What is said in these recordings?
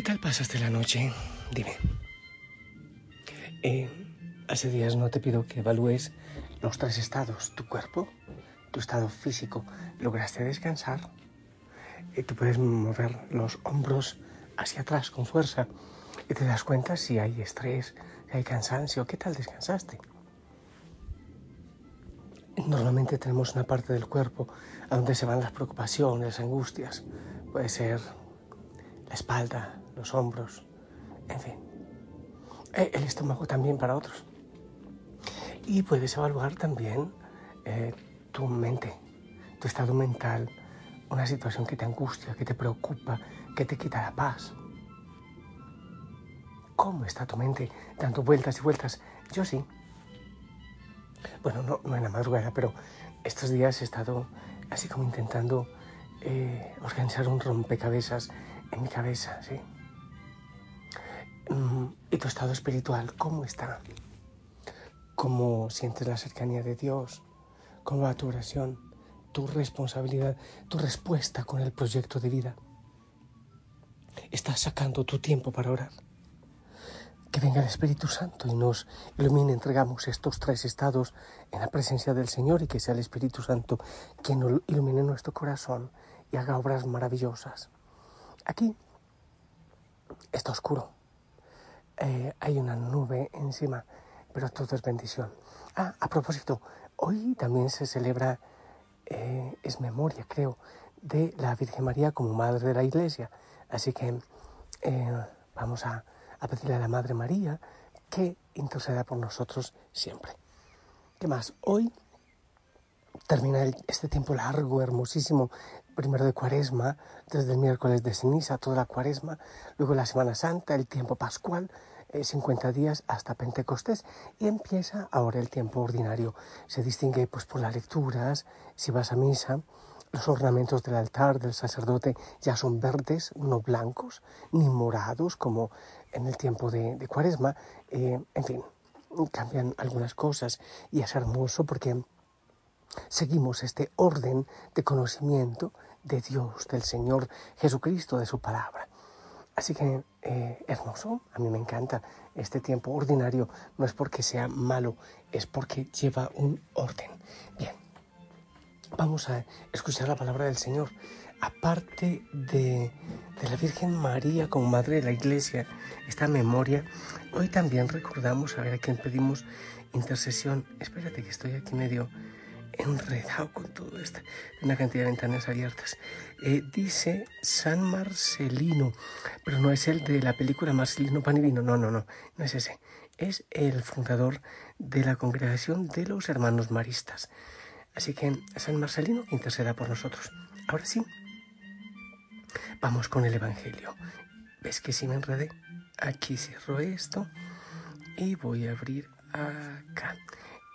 ¿Qué tal pasaste la noche? Dime. Eh, hace días no te pido que evalúes los tres estados, tu cuerpo, tu estado físico. ¿Lograste descansar? Y tú puedes mover los hombros hacia atrás con fuerza y te das cuenta si hay estrés, si hay cansancio. ¿Qué tal descansaste? Normalmente tenemos una parte del cuerpo a donde se van las preocupaciones, las angustias. Puede ser la espalda, los hombros, en fin. Eh, el estómago también para otros. Y puedes evaluar también eh, tu mente, tu estado mental, una situación que te angustia, que te preocupa, que te quita la paz. ¿Cómo está tu mente? Dando vueltas y vueltas. Yo sí. Bueno, no, no en la madrugada, pero estos días he estado así como intentando eh, organizar un rompecabezas en mi cabeza, ¿sí? Mm, ¿Y tu estado espiritual cómo está? ¿Cómo sientes la cercanía de Dios? ¿Cómo va tu oración? Tu responsabilidad, tu respuesta con el proyecto de vida. ¿Estás sacando tu tiempo para orar? Que venga el Espíritu Santo y nos ilumine, entregamos estos tres estados en la presencia del Señor y que sea el Espíritu Santo quien ilumine nuestro corazón y haga obras maravillosas. Aquí está oscuro, eh, hay una nube encima, pero todo es bendición. Ah, a propósito, hoy también se celebra, eh, es memoria, creo, de la Virgen María como Madre de la Iglesia. Así que eh, vamos a a pedirle a la Madre María que interceda por nosotros siempre. ¿Qué más? Hoy termina este tiempo largo, hermosísimo, primero de cuaresma, desde el miércoles de ceniza, toda la cuaresma, luego la Semana Santa, el tiempo pascual, 50 eh, días hasta Pentecostés y empieza ahora el tiempo ordinario. Se distingue pues por las lecturas, si vas a misa, los ornamentos del altar del sacerdote ya son verdes, no blancos, ni morados como en el tiempo de, cuaresma. Eh, en fin, cambian algunas cosas y es hermoso porque seguimos este orden de conocimiento de Dios, del Señor Jesucristo, de su palabra. Así que eh, hermoso, a mí me encanta este tiempo ordinario, no es porque sea malo, es porque lleva un orden. Bien, vamos a escuchar la palabra del Señor. Aparte de, la Virgen María como Madre de la Iglesia, esta memoria, hoy también recordamos, a ver a quién pedimos intercesión. Espérate que estoy aquí medio enredado con todo esto, una cantidad de ventanas abiertas. Eh, dice San Marcelino, pero no es el de la película Marcelino Pan y Vino, no, no, no, no es ese. Es el fundador de la congregación de los hermanos maristas. Así que San Marcelino interceda por nosotros. Ahora sí, vamos con el Evangelio. ¿Ves que si me enredé? Aquí cierro esto y voy a abrir acá.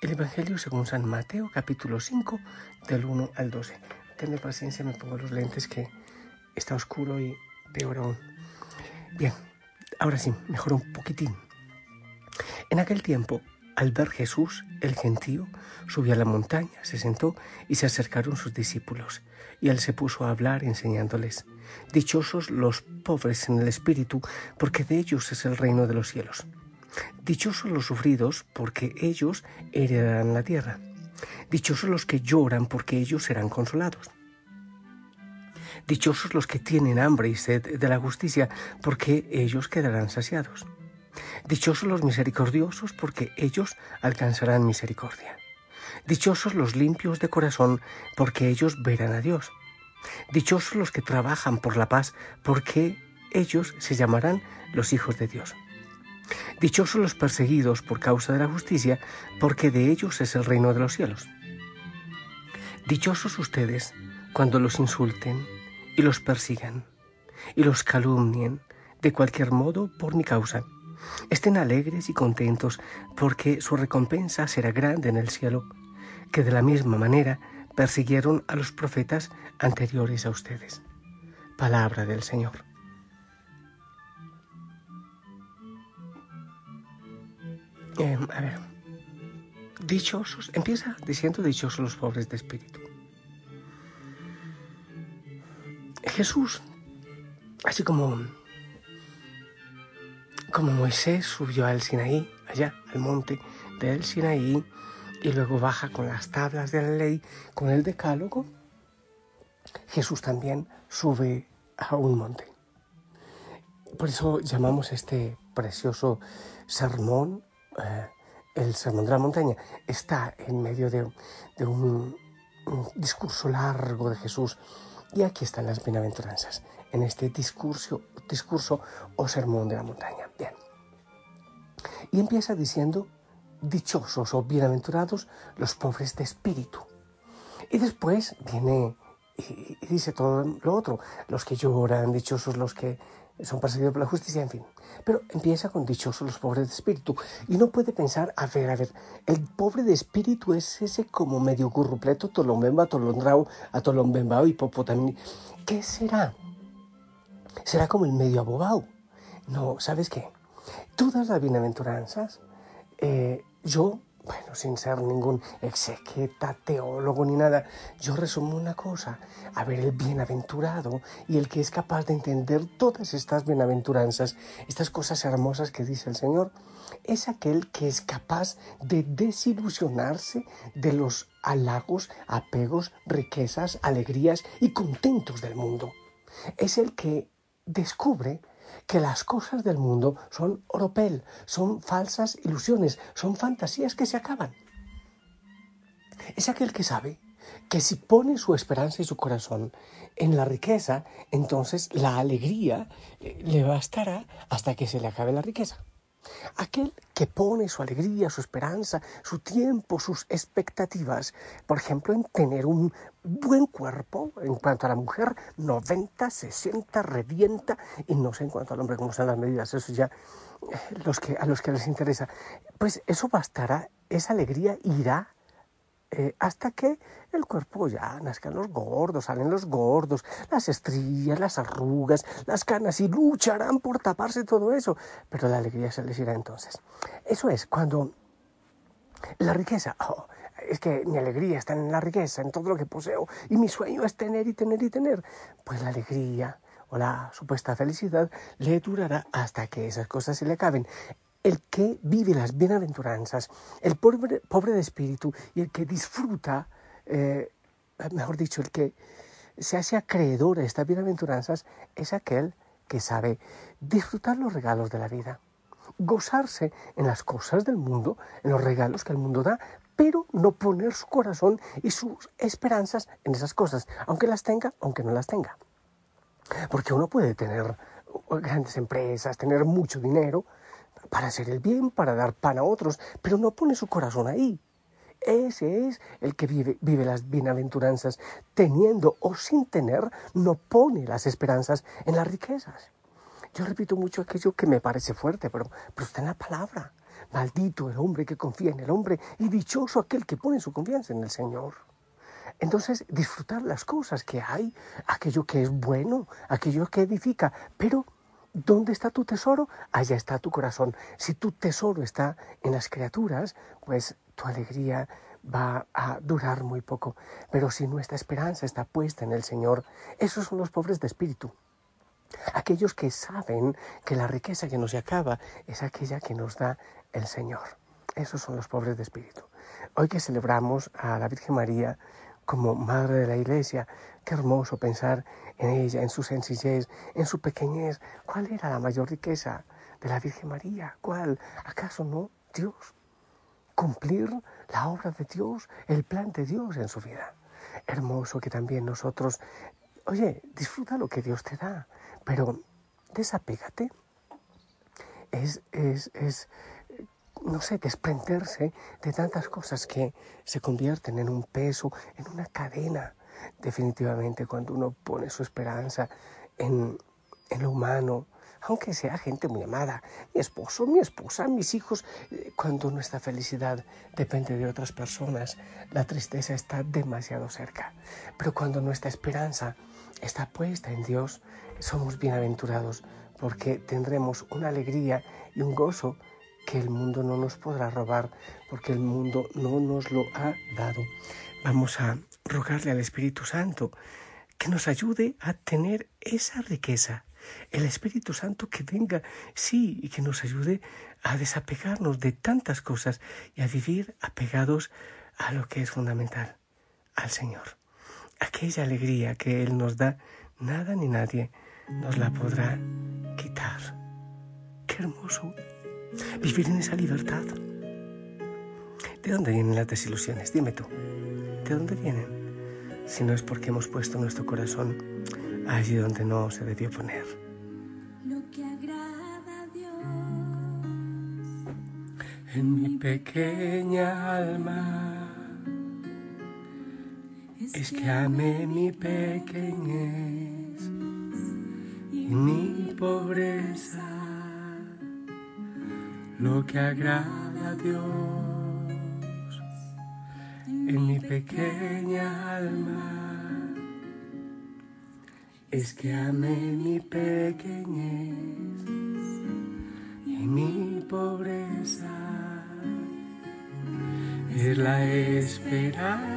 El Evangelio según San Mateo, capítulo 5, del 1 al 12. Tenme paciencia, me pongo los lentes que está oscuro y peor aún. Bien, ahora sí, mejor un poquitín. En aquel tiempo al ver Jesús, el gentío subió a la montaña, se sentó y se acercaron sus discípulos. Y él se puso a hablar enseñándoles, Dichosos los pobres en el espíritu, porque de ellos es el reino de los cielos. Dichosos los sufridos, porque ellos heredarán la tierra. Dichosos los que lloran, porque ellos serán consolados. Dichosos los que tienen hambre y sed de la justicia, porque ellos quedarán saciados. Dichosos los misericordiosos, porque ellos alcanzarán misericordia. Dichosos los limpios de corazón, porque ellos verán a Dios. Dichosos los que trabajan por la paz, porque ellos se llamarán los hijos de Dios. Dichosos los perseguidos por causa de la justicia, porque de ellos es el reino de los cielos. Dichosos ustedes cuando los insulten y los persigan y los calumnien de cualquier modo por mi causa. Estén alegres y contentos porque su recompensa será grande en el cielo, que de la misma manera persiguieron a los profetas anteriores a ustedes. Palabra del Señor. Eh, a ver, dichosos, empieza diciendo dichosos los pobres de espíritu. Jesús, así como, como Moisés subió al Sinaí, allá, al monte del Sinaí, y luego baja con las tablas de la ley, con el decálogo, Jesús también sube a un monte. Por eso llamamos este precioso sermón eh, el sermón de la montaña. Está en medio de, un, discurso largo de Jesús. Y aquí están las bienaventuranzas, en este discurso, discurso o sermón de la montaña. Bien. Y empieza diciendo, dichosos o bienaventurados los pobres de espíritu. Y después viene y, dice todo lo otro, los que lloran, dichosos los que son perseguidos por la justicia, en fin. Pero empieza con dichosos los pobres de espíritu. Y no puede pensar, a ver, a ver, el pobre de espíritu es ese como medio gurrupleto, tolombemba, tolondrao, atolombembao, hipopotami. ¿Qué será? ¿Será como el medio abobao? No, ¿sabes qué? Todas las bienaventuranzas, eh, yo bueno, sin ser ningún exequeta, teólogo ni nada, yo resumo una cosa, a ver, el bienaventurado y el que es capaz de entender todas estas bienaventuranzas, estas cosas hermosas que dice el Señor, es aquel que es capaz de desilusionarse de los halagos, apegos, riquezas, alegrías y contentos del mundo. Es el que descubre que las cosas del mundo son oropel, son falsas ilusiones, son fantasías que se acaban. Es aquel que sabe que si pone su esperanza y su corazón en la riqueza, entonces la alegría eh, le bastará hasta que se le acabe la riqueza. Aquel que pone su alegría, su esperanza, su tiempo, sus expectativas, por ejemplo, en tener un buen cuerpo, en cuanto a la mujer, 90, 60, revienta, y no sé en cuanto al hombre cómo son las medidas, eso ya eh, los que, a los que les interesa, pues eso bastará, esa alegría irá eh, hasta que el cuerpo ya nazcan los gordos, salen los gordos, las estrías, las arrugas, las canas y lucharán por taparse todo eso, pero la alegría se les irá entonces. Eso es cuando la riqueza, oh, es que mi alegría está en la riqueza, en todo lo que poseo, y mi sueño es tener y tener y tener, pues la alegría o la supuesta felicidad le durará hasta que esas cosas se le acaben el que vive las bienaventuranzas, el pobre, pobre de espíritu y el que disfruta, eh, mejor dicho, el que se hace acreedor a estas bienaventuranzas, es aquel que sabe disfrutar los regalos de la vida, gozarse en las cosas del mundo, en los regalos que el mundo da, pero no poner su corazón y sus esperanzas en esas cosas, aunque las tenga, aunque no las tenga. Porque uno puede tener grandes empresas, tener mucho dinero, para hacer el bien, para dar pan a otros, pero no pone su corazón ahí. Ese es el que vive, las bienaventuranzas, teniendo o sin tener, no pone las esperanzas en las riquezas. Yo repito mucho aquello que me parece fuerte, pero, pero está en la palabra. Maldito el hombre que confía en el hombre y dichoso aquel que pone su confianza en el Señor. Entonces, disfrutar las cosas que hay, aquello que es bueno, aquello que edifica, pero ¿Dónde está tu tesoro? Allá está tu corazón. Si tu tesoro está en las criaturas, pues tu alegría va a durar muy poco. Pero si nuestra esperanza está puesta en el Señor, esos son los pobres de espíritu. Aquellos que saben que la riqueza que no se acaba es aquella que nos da el Señor. Esos son los pobres de espíritu. Hoy que celebramos a la Virgen María, como madre de la iglesia. Qué hermoso pensar en ella, en su sencillez, en su pequeñez. ¿Cuál era la mayor riqueza de la Virgen María? ¿Cuál? ¿Acaso no Dios? Cumplir la obra de Dios, el plan de Dios en su vida. Hermoso que también nosotros oye, disfruta lo que Dios te da, pero desapégate. Es, es, es, no sé, desprenderse de tantas cosas que se convierten en un peso, en una cadena. Definitivamente, cuando uno pone su esperanza en, en lo humano, aunque sea gente muy amada, mi esposo, mi esposa, mis hijos, eh, cuando nuestra felicidad depende de otras personas, la tristeza está demasiado cerca. Pero cuando nuestra esperanza está puesta en Dios, somos bienaventurados porque tendremos una alegría y un gozo que el mundo no nos podrá robar, porque el mundo no nos lo ha dado. Vamos a rogarle al Espíritu Santo que nos ayude a tener esa riqueza. El Espíritu Santo que venga, sí, y que nos ayude a desapegarnos de tantas cosas y a vivir apegados a lo que es fundamental, al Señor. Aquella alegría que Él nos da, nada ni nadie nos la podrá quitar. Qué hermoso vivir en esa libertad. ¿De dónde vienen las desilusiones? Dime tú. ¿De dónde vienen? si no es porque hemos puesto nuestro corazón allí donde no se debió poner. Lo que agrada a Dios en mi pequeña alma es que ame mi pequeñez y mi pobreza. Lo que agrada a Dios en mi pequeña alma. Es que amé mi pequeñez y mi pobreza. Es la esperanza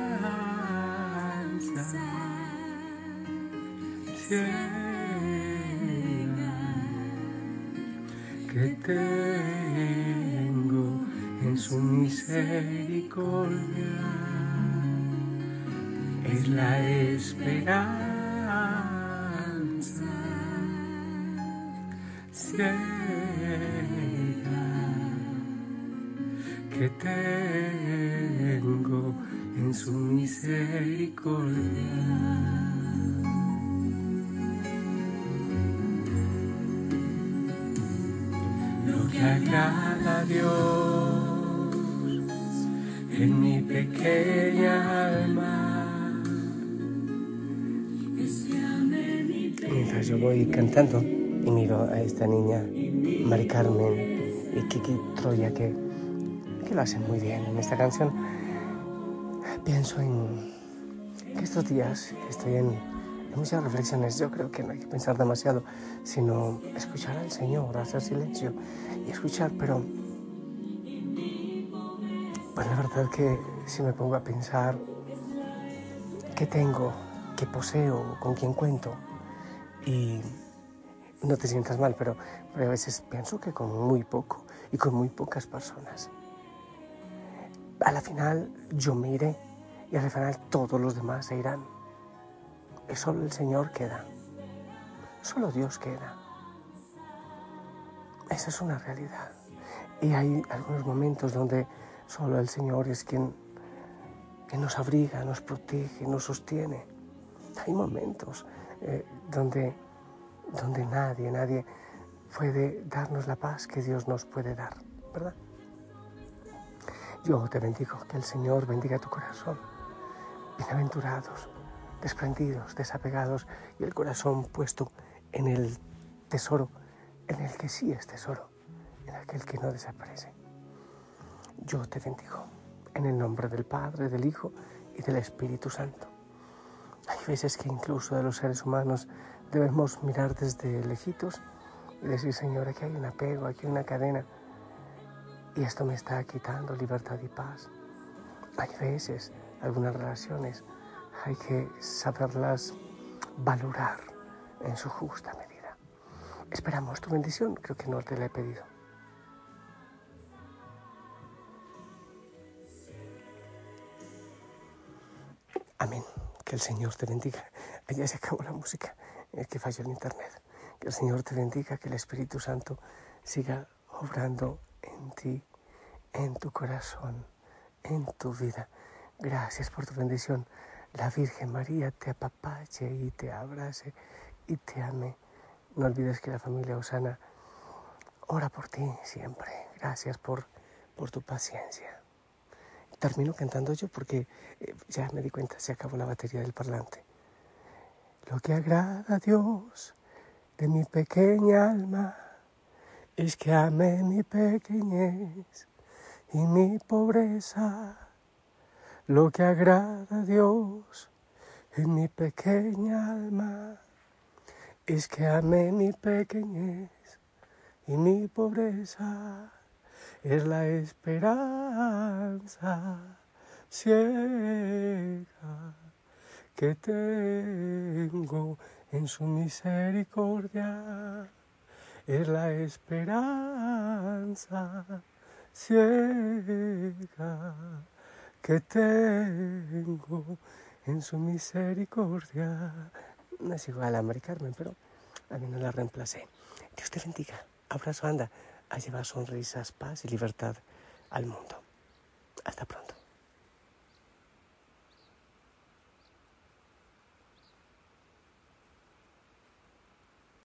que tengo en su misericordia es la esperanza que tengo en su misericordia. Lo que agrada a Dios en mi pequeña alma yo voy cantando y miro a esta niña, Mari Carmen y Kiki Troya, que, que lo hacen muy bien en esta canción. Pienso en que estos días estoy en muchas reflexiones. Yo creo que no hay que pensar demasiado, sino escuchar al Señor, hacer silencio y escuchar, pero pues la verdad que si me pongo a pensar qué tengo, qué poseo, con quién cuento, y no te sientas mal, pero, a veces pienso que con muy poco y con muy pocas personas. A la final yo me iré y al final todos los demás se irán. Y solo el Señor queda. Solo Dios queda. Esa es una realidad. Y hay algunos momentos donde solo el Señor es quien que nos abriga, nos protege, nos sostiene. Hay momentos eh, donde, donde nadie, nadie puede darnos la paz que Dios nos puede dar, ¿verdad? Yo te bendigo, que el Señor bendiga tu corazón. Bienaventurados, desprendidos, desapegados y el corazón puesto en el tesoro, en el que sí es tesoro, en aquel que no desaparece. Yo te bendigo, en el nombre del Padre, del Hijo y del Espíritu Santo. Hay veces que incluso de los seres humanos debemos mirar desde lejitos y decir, Señor, aquí hay un apego, aquí hay una cadena y esto me está quitando libertad y paz. Hay veces, algunas relaciones, hay que saberlas valorar en su justa medida. Esperamos tu bendición, creo que no te la he pedido. Amén. Que el Señor te bendiga. Allá se acabó la música, es que falló el internet. Que el Señor te bendiga, que el Espíritu Santo siga obrando en ti, en tu corazón, en tu vida. Gracias por tu bendición. La Virgen María te apapache y te abrace y te ame. No olvides que la familia Osana ora por ti siempre. Gracias por, por tu paciencia. Termino cantando yo porque eh, ya me di cuenta, se acabó la batería del parlante. Lo que agrada a Dios de mi pequeña alma es que ame mi pequeñez y mi pobreza. Lo que agrada a Dios en mi pequeña alma es que ame mi pequeñez y mi pobreza es la esperanza ciega que tengo en su misericordia. Es la esperanza ciega que tengo en su misericordia. No es igual a Mari Carmen, pero a mí no la reemplacé. Dios te bendiga. Abrazo, anda a llevar sonrisas, paz y libertad al mundo. Hasta pronto.